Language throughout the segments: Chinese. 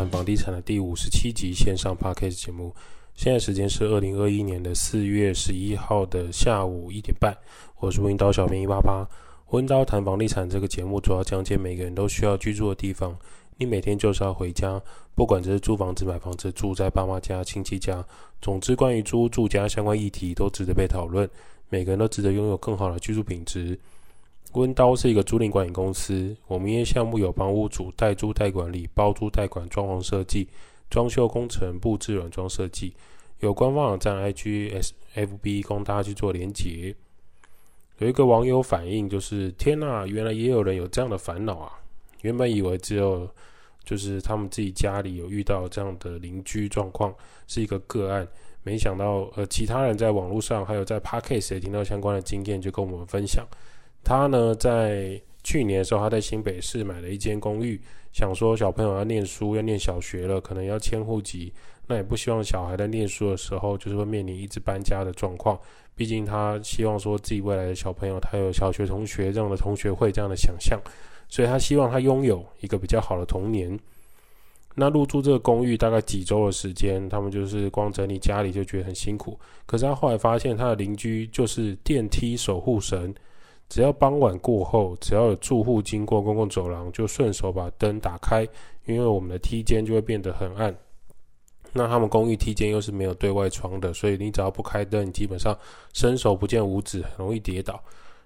谈房地产的第五十七集线上 Podcast 节目。现在时间是二零二一年的四月十一号的下午一点半。我是温刀小编一八八。温刀谈房地产这个节目主要讲解每个人都需要居住的地方。你每天就是要回家，不管这是租房子、买房子、住在爸妈家、亲戚家，总之关于租住家相关议题都值得被讨论。每个人都值得拥有更好的居住品质。温刀是一个租赁管理公司，我们营业项目有帮屋主代租代管理、包租代管、装潢设计、装修工程、布置软装设计，有官方网站 IG、S、FB，供大家去做连结。有一个网友反映，就是天呐，原来也有人有这样的烦恼啊！原本以为只有就是他们自己家里有遇到这样的邻居状况，是一个个案，没想到呃，其他人在网络上还有在 Podcast 也听到相关的经验，就跟我们分享。他呢，在去年的时候，他在新北市买了一间公寓，想说小朋友要念书，要念小学了，可能要迁户籍，那也不希望小孩在念书的时候，就是会面临一直搬家的状况。毕竟他希望说自己未来的小朋友，他有小学同学这样的同学会这样的想象，所以他希望他拥有一个比较好的童年。那入住这个公寓大概几周的时间，他们就是光整理家里就觉得很辛苦。可是他后来发现，他的邻居就是电梯守护神。只要傍晚过后，只要有住户经过公共走廊，就顺手把灯打开，因为我们的梯间就会变得很暗。那他们公寓梯间又是没有对外窗的，所以你只要不开灯，你基本上伸手不见五指，很容易跌倒。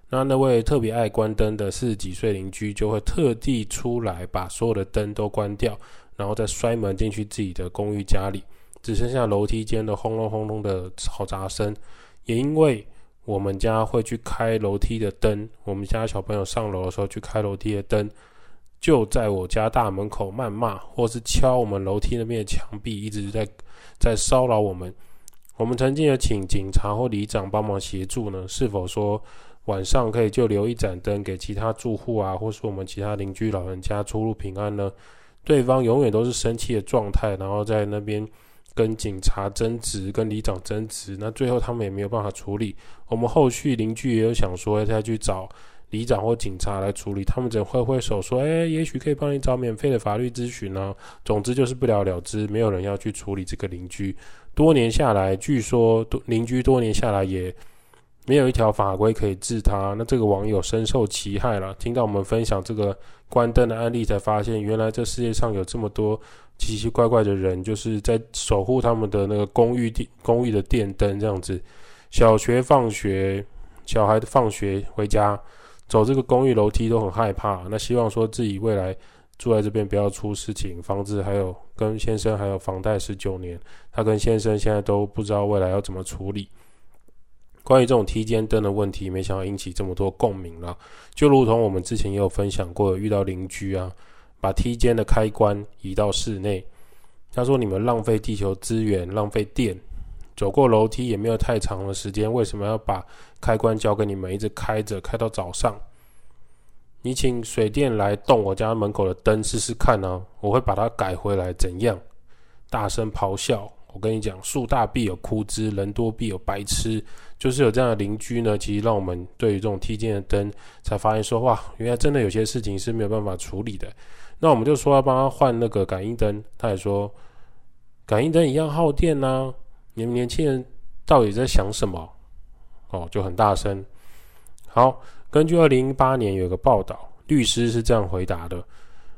那那位特别爱关灯的四十几岁邻居，就会特地出来把所有的灯都关掉，然后再摔门进去自己的公寓家里，只剩下楼梯间的轰隆轰隆的嘈杂声。也因为我们家会去开楼梯的灯，我们家小朋友上楼的时候去开楼梯的灯，就在我家大门口谩骂，或是敲我们楼梯那边的墙壁，一直在在骚扰我们。我们曾经有请警察或里长帮忙协助呢，是否说晚上可以就留一盏灯给其他住户啊，或是我们其他邻居老人家出入平安呢？对方永远都是生气的状态，然后在那边。跟警察争执，跟里长争执，那最后他们也没有办法处理。我们后续邻居也有想说要再去找里长或警察来处理，他们只挥挥手说：“哎、也许可以帮你找免费的法律咨询呢。”总之就是不了了之，没有人要去处理这个邻居。多年下来，据说多邻居多年下来也没有一条法规可以治他。那这个网友深受其害了。听到我们分享这个关灯的案例，才发现原来这世界上有这么多。奇奇怪怪的人，就是在守护他们的那个公寓电公寓的电灯这样子。小学放学，小孩放学回家，走这个公寓楼梯都很害怕。那希望说自己未来住在这边不要出事情。房子还有跟先生还有房贷十九年，他跟先生现在都不知道未来要怎么处理。关于这种梯间灯的问题，没想到引起这么多共鸣了。就如同我们之前也有分享过，遇到邻居啊。把梯间的开关移到室内，他说：“你们浪费地球资源，浪费电，走过楼梯也没有太长的时间，为什么要把开关交给你们，一直开着，开到早上？你请水电来动我家门口的灯试试看呢、我会把它改回来，怎样？”大声咆哮。我跟你讲，树大必有枯枝，人多必有白痴，就是有这样的邻居呢。其实让我们对于这种梯间的灯，才发现说：“哇，原来真的有些事情是没有办法处理的。”那我们就说要帮他换那个感应灯，他也说感应灯一样耗电呐、啊。你们年轻人到底在想什么？哦，就很大声。好，根据二零一八年有一个报道，律师是这样回答的。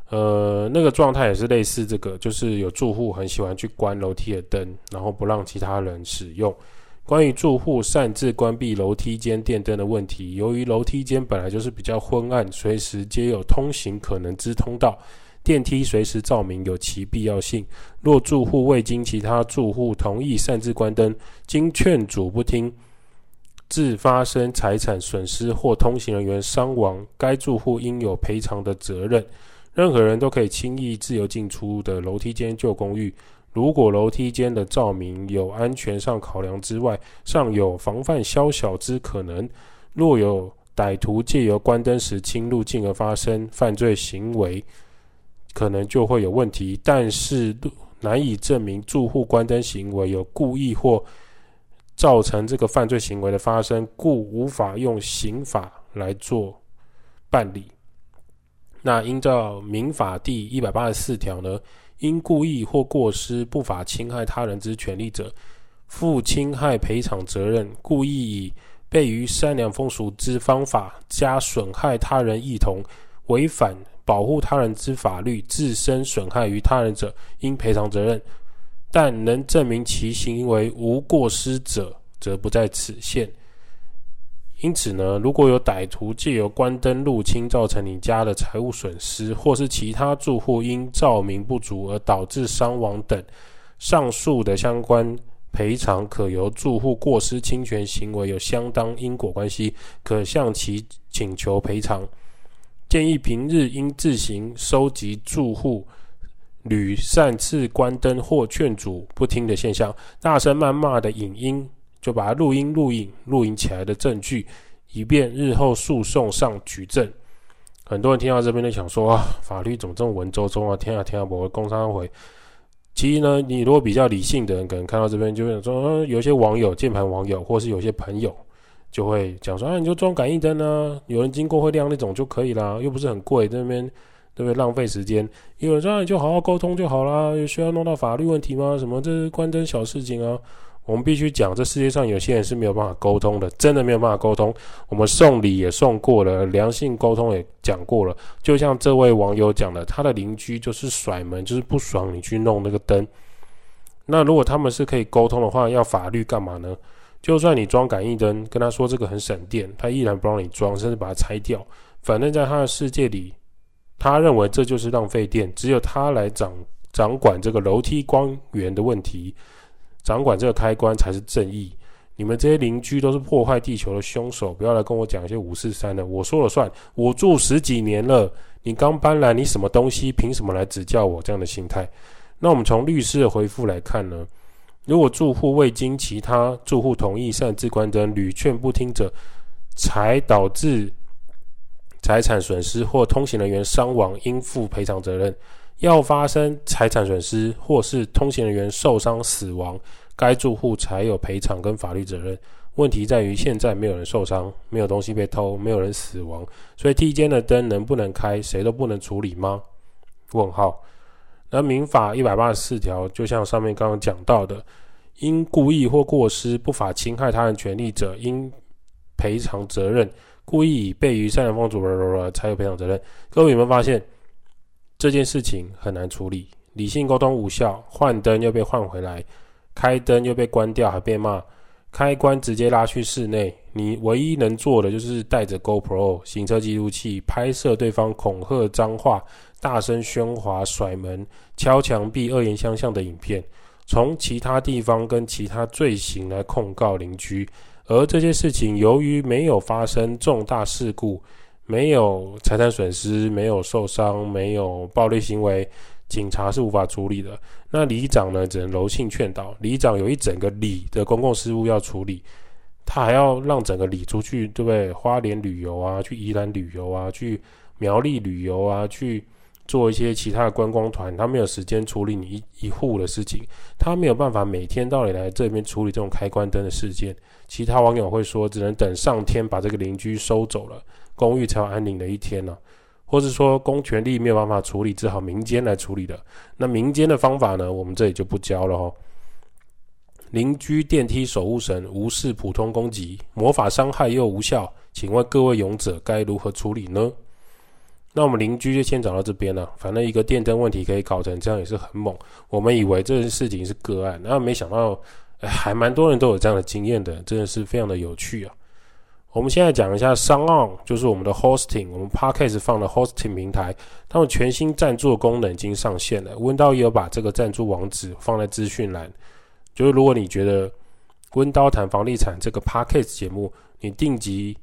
呃，那个状态也是类似这个，就是有住户很喜欢去关楼梯的灯，然后不让其他人使用。关于住户擅自关闭楼梯间电灯的问题，由于楼梯间本来就是比较昏暗，随时皆有通行可能之通道，电梯随时照明有其必要性。若住户未经其他住户同意擅自关灯，经劝阻不听，致发生财产损失或通行人员伤亡，该住户应有赔偿的责任。任何人都可以轻易自由进出的楼梯间旧公寓。如果楼梯间的照明有安全上考量之外，尚有防范宵小之可能，若有歹徒借由关灯时侵入，进而发生犯罪行为，可能就会有问题。但是难以证明住户关灯行为有故意或造成这个犯罪行为的发生，故无法用刑法来做办理。那依照民法第一百八十四条呢，因故意或过失不法侵害他人之权利者，负侵害赔偿责任。故意以悖于善良风俗之方法，加损害他人意同，违反保护他人之法律，自身损害于他人者，应赔偿责任。但能证明其行为无过失者，则不在此限。因此呢，如果有歹徒借由关灯入侵，造成你家的财物损失，或是其他住户因照明不足而导致伤亡等，上述的相关赔偿可由住户过失侵权行为有相当因果关系，可向其请求赔偿。建议平日应自行收集住户屡擅自关灯或劝阻不听的现象，大声谩骂的影音。就把它录音、录影、录影起来的证据，以便日后诉讼上举证。很多人听到这边就想说啊，法律怎么这么文绉绉啊？天啊天啊，我工商回。其实呢，你如果比较理性的人，可能看到这边就会想说，啊，有些网友、键盘网友，或是有些朋友，就会讲说啊，你就装感应灯啊，有人经过会亮那种就可以啦，又不是很贵，在那边对不对？浪费时间。有人说啊，你就好好沟通就好啦，有需要弄到法律问题吗？什么这是关灯小事情啊？我们必须讲，这世界上有些人是没有办法沟通的，真的没有办法沟通。我们送礼也送过了，良性沟通也讲过了。就像这位网友讲的，他的邻居就是甩门，就是不爽你去弄那个灯。那如果他们是可以沟通的话，要法律干嘛呢？就算你装感应灯，跟他说这个很省电，他依然不让你装，甚至把它拆掉。反正在他的世界里，他认为这就是浪费电，只有他来掌掌管这个楼梯光源的问题。掌管这个开关才是正义。你们这些邻居都是破坏地球的凶手，不要来跟我讲一些五四三的，我说了算。我住十几年了，你刚搬来，你什么东西？凭什么来指教我？这样的心态。那我们从律师的回复来看呢？如果住户未经其他住户同意擅自关灯，屡劝不听者，才导致财产损失或通行人员伤亡，应负赔偿责任。要发生财产损失或是通行人员受伤死亡，该住户才有赔偿跟法律责任。问题在于现在没有人受伤，没有东西被偷，没有人死亡，所以梯间的灯能不能开，谁都不能处理吗？问号。那民法一百八十四条，就像上面刚刚讲到的，因故意或过失不法侵害他人权利者，应赔偿责任。故意以悖于善良风俗，才有赔偿责任。各位有没有发现？这件事情很难处理，理性沟通无效，换灯又被换回来，开灯又被关掉，还被骂，开关直接拉去室内，你唯一能做的就是带着 GoPro 行车记录器拍摄对方恐吓、脏话、大声喧哗、甩门、敲墙壁、恶言相向的影片，从其他地方跟其他罪行来控告邻居，而这些事情由于没有发生重大事故。没有财产损失，没有受伤，没有暴力行为，警察是无法处理的。那里长呢，只能柔性劝导。里长有一整个里的公共事务要处理，他还要让整个里出去，对不对？花莲旅游啊，去宜兰旅游啊，去苗栗旅游啊，去做一些其他的观光团。他没有时间处理你一一户的事情，他没有办法每天到你来这边处理这种开关灯的事件。其他网友会说，只能等上天把这个邻居收走了。公寓才有安宁的一天呢、或是说公权力没有办法处理，只好民间来处理的。那民间的方法呢？我们这里就不教了哦。邻居电梯守护神无视普通攻击，魔法伤害又无效，请问各位勇者该如何处理呢？那我们邻居就先找到这边了、反正一个电灯问题可以搞成这样也是很猛。我们以为这件事情是个案，然后没想到，还蛮多人都有这样的经验的，真的是非常的有趣啊。我们现在讲一下商 on 就是我们的 hosting，我们 Podcast 放的 hosting 平台，他们全新赞助的功能已经上线了。温刀也有把这个赞助网址放在资讯栏，就是如果你觉得温刀谈房地产这个 Podcast 节目，你定期、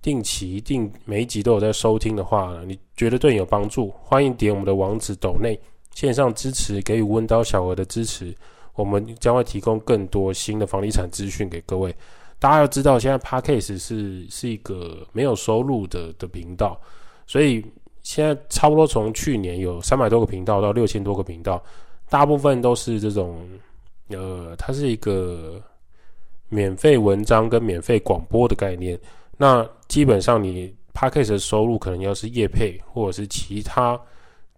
定期、定每一集都有在收听的话，你觉得对你有帮助，欢迎点我们的网址抖内线上支持，给予温刀小额的支持，我们将会提供更多新的房地产资讯给各位。大家要知道，现在 Podcast 是是一个没有收入的的频道，所以现在差不多从去年有三百多个频道到六千多个频道，大部分都是这种，呃，它是一个免费文章跟免费广播的概念。那基本上你 Podcast 的收入可能要是业配或者是其他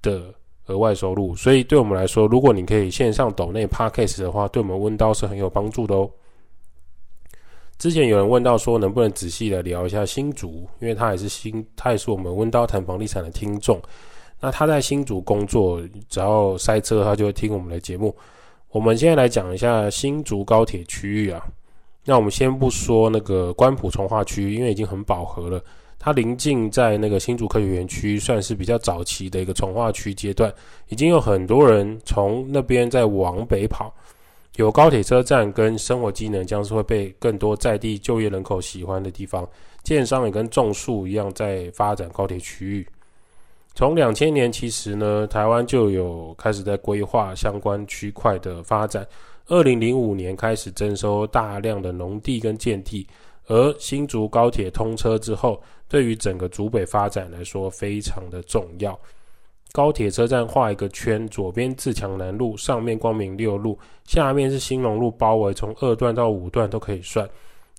的额外收入，所以对我们来说，如果你可以线上抖内 Podcast 的话，对我们温刀是很有帮助的哦。之前有人问到说，能不能仔细的聊一下新竹，因为他也是新，他也是我们温刀谈房地产的听众。那他在新竹工作，只要塞车，他就会听我们的节目。我们现在来讲一下新竹高铁区域啊。那我们先不说那个关埔从化区，因为已经很饱和了。它临近在那个新竹科学园区，算是比较早期的一个从化区阶段，已经有很多人从那边在往北跑。有高铁车站跟生活机能，将是会被更多在地就业人口喜欢的地方。建商也跟种树一样，在发展高铁区域。从两千年，其实呢，台湾就有开始在规划相关区块的发展。二零零五年开始征收大量的农地跟建地，而新竹高铁通车之后，对于整个竹北发展来说非常的重要。高铁车站画一个圈，左边自强南路，上面光明六路，下面是兴隆路包围，从二段到五段都可以算。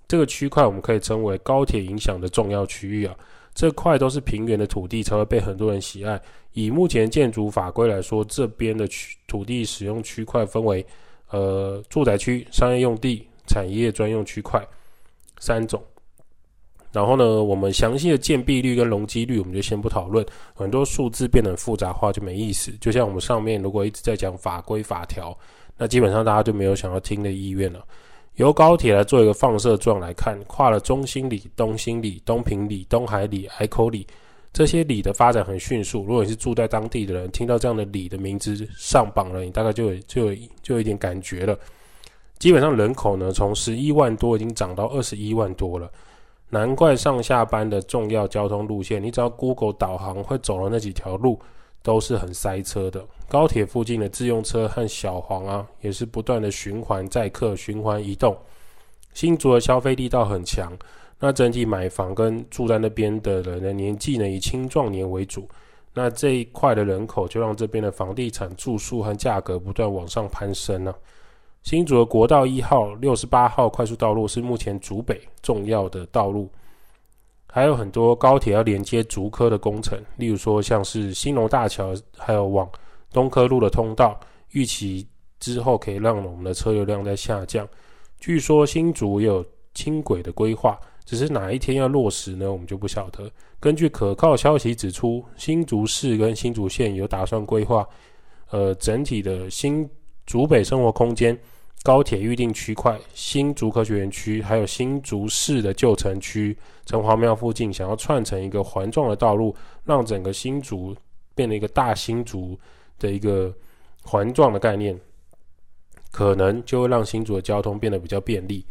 这个区块我们可以称为高铁影响的重要区域啊。这块都是平原的土地，才会被很多人喜爱。以目前建筑法规来说，这边的区土地使用区块分为呃住宅区、商业用地、产业专用区块三种。然后呢，我们详细的建蔽率跟容积率，我们就先不讨论。很多数字变得很复杂化就没意思。就像我们上面如果一直在讲法规法条，那基本上大家就没有想要听的意愿了。由高铁来做一个放射状来看，跨了中心里、东兴里、东平里、东海里、海口里这些里的发展很迅速。如果你是住在当地的人，听到这样的里的名字上榜了，你大概就有就有就有一点感觉了。基本上人口呢，从十一万多已经涨到二十一万多了。难怪上下班的重要交通路线，你只要 Google 导航会走的那几条路都是很塞车的。高铁附近的自用车和小黄啊，也是不断的循环载客、循环移动。新竹的消费力道很强，那整体买房跟住在那边的人的年纪呢，以青壮年为主。那这一块的人口就让这边的房地产住宿和价格不断往上攀升呢、啊。新竹的国道一号、六十八号快速道路是目前竹北重要的道路，还有很多高铁要连接竹科的工程，例如说像是兴隆大桥，还有往东科路的通道，预期之后可以让我们的车流量在下降。据说新竹也有轻轨的规划，只是哪一天要落实呢？我们就不晓得。根据可靠消息指出，新竹市跟新竹县有打算规划，呃，整体的新竹北生活空间。高铁预定区块、新竹科学园区，还有新竹市的旧城区、城隍庙附近，想要串成一个环状的道路，让整个新竹变成一个大新竹的一个环状的概念，可能就会让新竹的交通变得比较便利。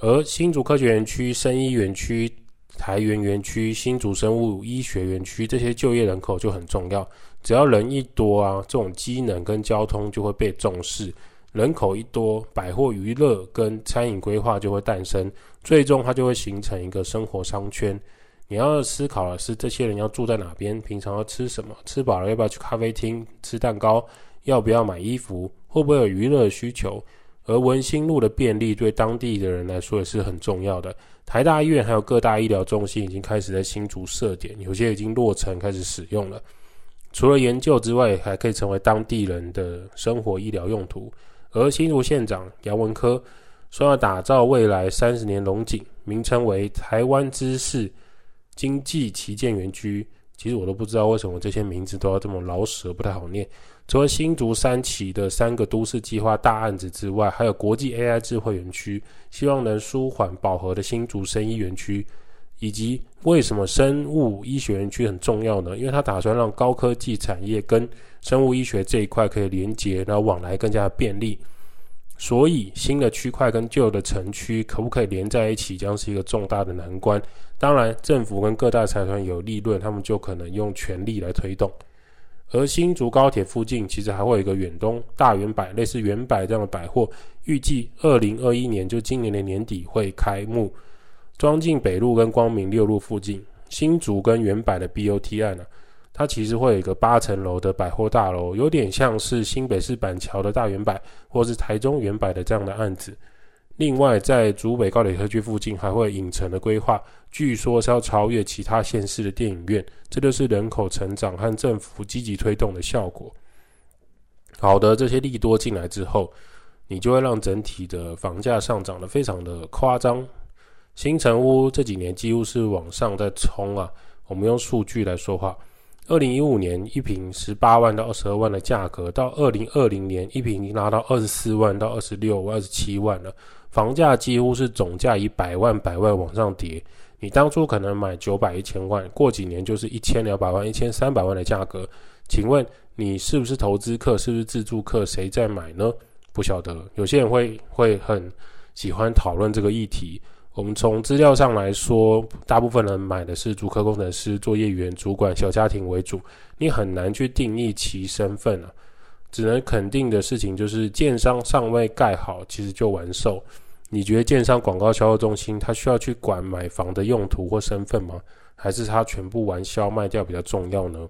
而新竹科学园区、生医园区、台园园区、新竹生物医学园区这些就业人口就很重要。只要人一多啊，这种机能跟交通就会被重视。人口一多，百货娱乐跟餐饮规划就会诞生，最终它就会形成一个生活商圈。你要思考的是，这些人要住在哪边，平常要吃什么，吃饱了要不要去咖啡厅吃蛋糕，要不要买衣服，会不会有娱乐需求？而文心路的便利对当地的人来说也是很重要的。台大医院还有各大医疗中心已经开始在新竹设点，有些已经落成开始使用了。除了研究之外，还可以成为当地人的生活医疗用途。而新竹县长杨文科说要打造未来三十年龙井，名称为台湾知识经济旗舰园区。其实我都不知道为什么这些名字都要这么老舍，不太好念。除了新竹三期的三个都市计划大案子之外，还有国际 AI 智慧园区，希望能舒缓饱和的新竹生医园区。以及为什么生物医学园区很重要呢？因为他打算让高科技产业跟生物医学这一块可以连接，然后往来更加便利。所以新的区块跟旧的城区可不可以连在一起，将是一个重大的难关。当然，政府跟各大财团有利润，他们就可能用权力来推动。而新竹高铁附近其实还会有一个远东大远百，类似远百这样的百货，预计二零二一年就今年的年底会开幕。庄敬北路跟光明六路附近，新竹跟原百的 BOT 案呢、啊，它其实会有一个八层楼的百货大楼，有点像是新北市板桥的大远百，或是台中远百的这样的案子。另外，在竹北高铁特区附近还会影城的规划，据说是要超越其他县市的电影院，这就是人口成长和政府积极推动的效果。好的，这些利多进来之后，你就会让整体的房价上涨得非常的夸张。新城屋这几年几乎是往上在冲啊，我们用数据来说话。二零一五年一平十八万到二十二万的价格，到二零二零年一平已经拉到二十四万到二十六万、二十七万了。房价几乎是总价以百万、百万往上叠。你当初可能买九百、一千万，过几年就是一千两百万、一千三百万的价格。请问你是不是投资客？是不是自住客？谁在买呢？不晓得。有些人会会很喜欢讨论这个议题。我们从资料上来说，大部分人买的是主科工程师、作业员、主管、小家庭为主。你很难去定义其身份啊，只能肯定的事情就是，建商尚未盖好，其实就完售。你觉得建商广告销售中心，他需要去管买房的用途或身份吗？还是他全部完销卖掉比较重要呢？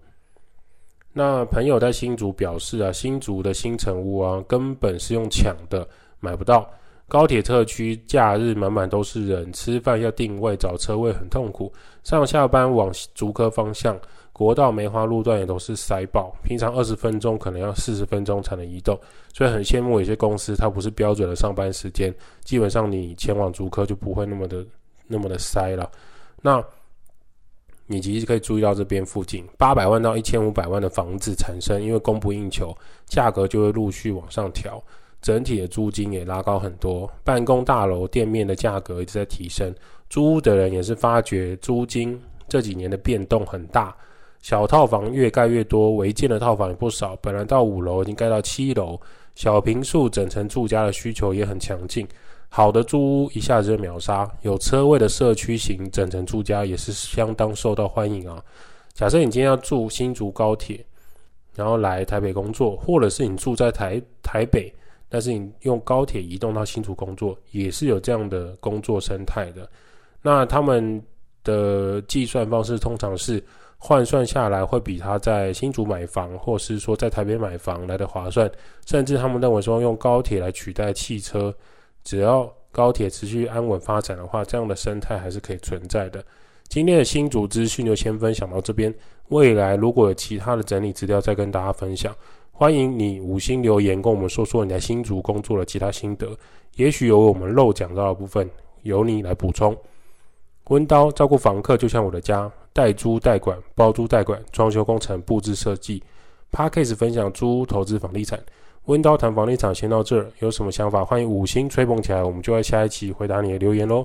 那朋友在新竹表示啊，新竹的新城屋啊，根本是用抢的，买不到。高铁特区假日满满都是人，吃饭要定位找车位很痛苦。上下班往竹科方向，国道梅花路段也都是塞爆，平常二十分钟可能要四十分钟才能移动，所以很羡慕有些公司，它不是标准的上班时间，基本上你前往竹科就不会那么的那么的塞了。那你其实可以注意到这边附近八百万到一千五百万的房子产生，因为供不应求，价格就会陆续往上调。整体的租金也拉高很多，办公大楼店面的价格一直在提升，租屋的人也是发觉租金这几年的变动很大，小套房越盖越多，违建的套房也不少，本来到五楼已经盖到七楼，小平数整层住家的需求也很强劲，好的租屋一下子就秒杀，有车位的社区型整层住家也是相当受到欢迎啊。假设你今天要住新竹高铁，然后来台北工作，或者是你住在台台北。但是你用高铁移动到新竹工作，也是有这样的工作生态的。那他们的计算方式通常是换算下来会比他在新竹买房，或是说在台北买房来的划算。甚至他们认为说用高铁来取代汽车，只要高铁持续安稳发展的话，这样的生态还是可以存在的。今天的新竹资讯就先分享到这边，未来如果有其他的整理资料，再跟大家分享。欢迎你五星留言，跟我们说说你在新竹工作的其他心得。也许有我们漏讲到的部分，由你来补充。温刀照顾房客就像我的家，代租代管、包租代管、装修工程、布置设计。Podcast 分享租屋投资房地产。温刀谈房地产先到这儿，有什么想法欢迎五星吹捧起来，我们就在下一期回答你的留言喽。